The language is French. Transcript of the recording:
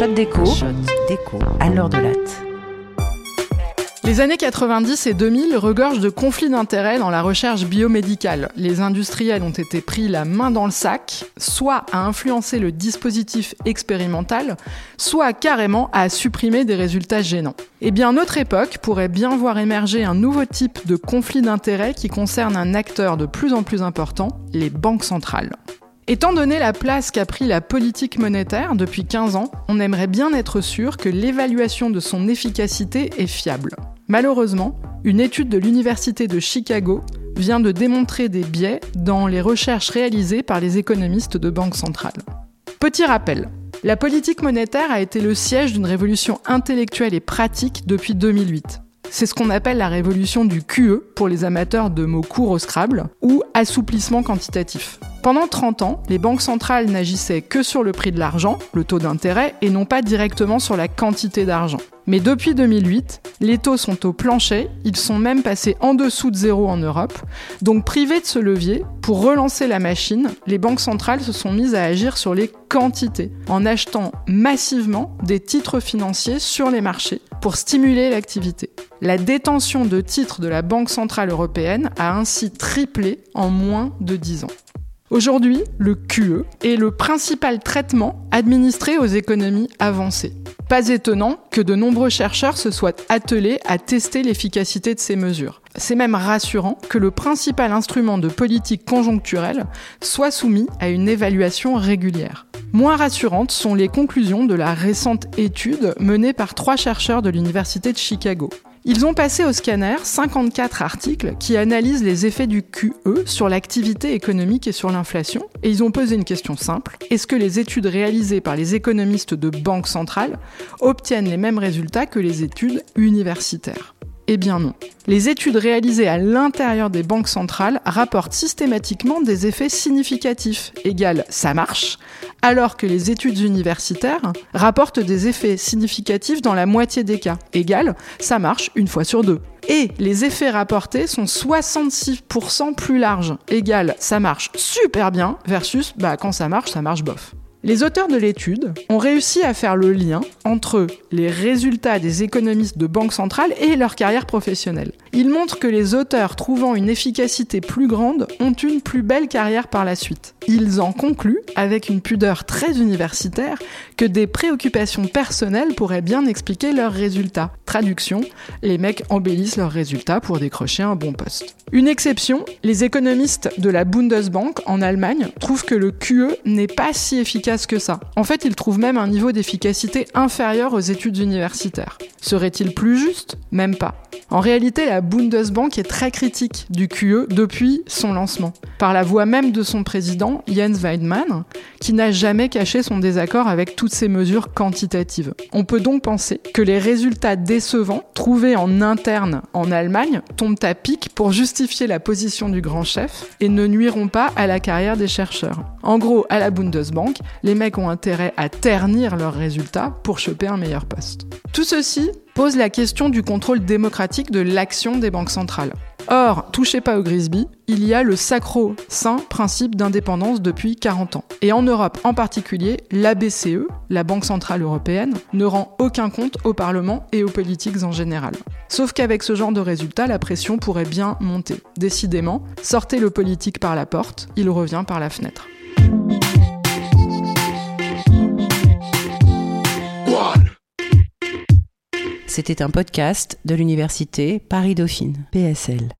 Shot déco. Shot déco. À l'heure de latte. Les années 90 et 2000 regorgent de conflits d'intérêts dans la recherche biomédicale. Les industriels ont été pris la main dans le sac, soit à influencer le dispositif expérimental, soit carrément à supprimer des résultats gênants. Eh bien, notre époque pourrait bien voir émerger un nouveau type de conflit d'intérêts qui concerne un acteur de plus en plus important, les banques centrales. Étant donné la place qu'a pris la politique monétaire depuis 15 ans, on aimerait bien être sûr que l'évaluation de son efficacité est fiable. Malheureusement, une étude de l'Université de Chicago vient de démontrer des biais dans les recherches réalisées par les économistes de banque centrale. Petit rappel, la politique monétaire a été le siège d'une révolution intellectuelle et pratique depuis 2008. C'est ce qu'on appelle la révolution du QE pour les amateurs de mots courts au Scrabble ou assouplissement quantitatif. Pendant 30 ans, les banques centrales n'agissaient que sur le prix de l'argent, le taux d'intérêt, et non pas directement sur la quantité d'argent. Mais depuis 2008, les taux sont au plancher, ils sont même passés en dessous de zéro en Europe. Donc privés de ce levier, pour relancer la machine, les banques centrales se sont mises à agir sur les quantités, en achetant massivement des titres financiers sur les marchés pour stimuler l'activité. La détention de titres de la Banque centrale européenne a ainsi triplé en moins de 10 ans. Aujourd'hui, le QE est le principal traitement administré aux économies avancées. Pas étonnant que de nombreux chercheurs se soient attelés à tester l'efficacité de ces mesures. C'est même rassurant que le principal instrument de politique conjoncturelle soit soumis à une évaluation régulière. Moins rassurantes sont les conclusions de la récente étude menée par trois chercheurs de l'Université de Chicago. Ils ont passé au scanner 54 articles qui analysent les effets du QE sur l'activité économique et sur l'inflation, et ils ont posé une question simple. Est-ce que les études réalisées par les économistes de banques centrales obtiennent les mêmes résultats que les études universitaires? Eh bien non. Les études réalisées à l'intérieur des banques centrales rapportent systématiquement des effets significatifs, égal ça marche, alors que les études universitaires rapportent des effets significatifs dans la moitié des cas, égal ça marche une fois sur deux. Et les effets rapportés sont 66% plus larges, égal ça marche super bien, versus bah quand ça marche, ça marche bof. Les auteurs de l'étude ont réussi à faire le lien entre les résultats des économistes de banque centrale et leur carrière professionnelle. Ils montrent que les auteurs trouvant une efficacité plus grande ont une plus belle carrière par la suite. Ils en concluent, avec une pudeur très universitaire, que des préoccupations personnelles pourraient bien expliquer leurs résultats. Traduction, les mecs embellissent leurs résultats pour décrocher un bon poste. Une exception, les économistes de la Bundesbank en Allemagne trouvent que le QE n'est pas si efficace que ça. En fait, il trouve même un niveau d'efficacité inférieur aux études universitaires. Serait-il plus juste? Même pas. En réalité, la Bundesbank est très critique du QE depuis son lancement, par la voix même de son président, Jens Weidmann, qui n'a jamais caché son désaccord avec toutes ces mesures quantitatives. On peut donc penser que les résultats décevants trouvés en interne en Allemagne tombent à pic pour justifier la position du grand chef et ne nuiront pas à la carrière des chercheurs. En gros, à la Bundesbank, les mecs ont intérêt à ternir leurs résultats pour choper un meilleur poste. Tout ceci pose la question du contrôle démocratique de l'action des banques centrales. Or, touchez pas au Grisby, il y a le sacro-saint principe d'indépendance depuis 40 ans. Et en Europe en particulier, la BCE, la Banque Centrale Européenne, ne rend aucun compte au Parlement et aux politiques en général. Sauf qu'avec ce genre de résultat, la pression pourrait bien monter. Décidément, sortez le politique par la porte, il revient par la fenêtre. C'était un podcast de l'université Paris-Dauphine, PSL.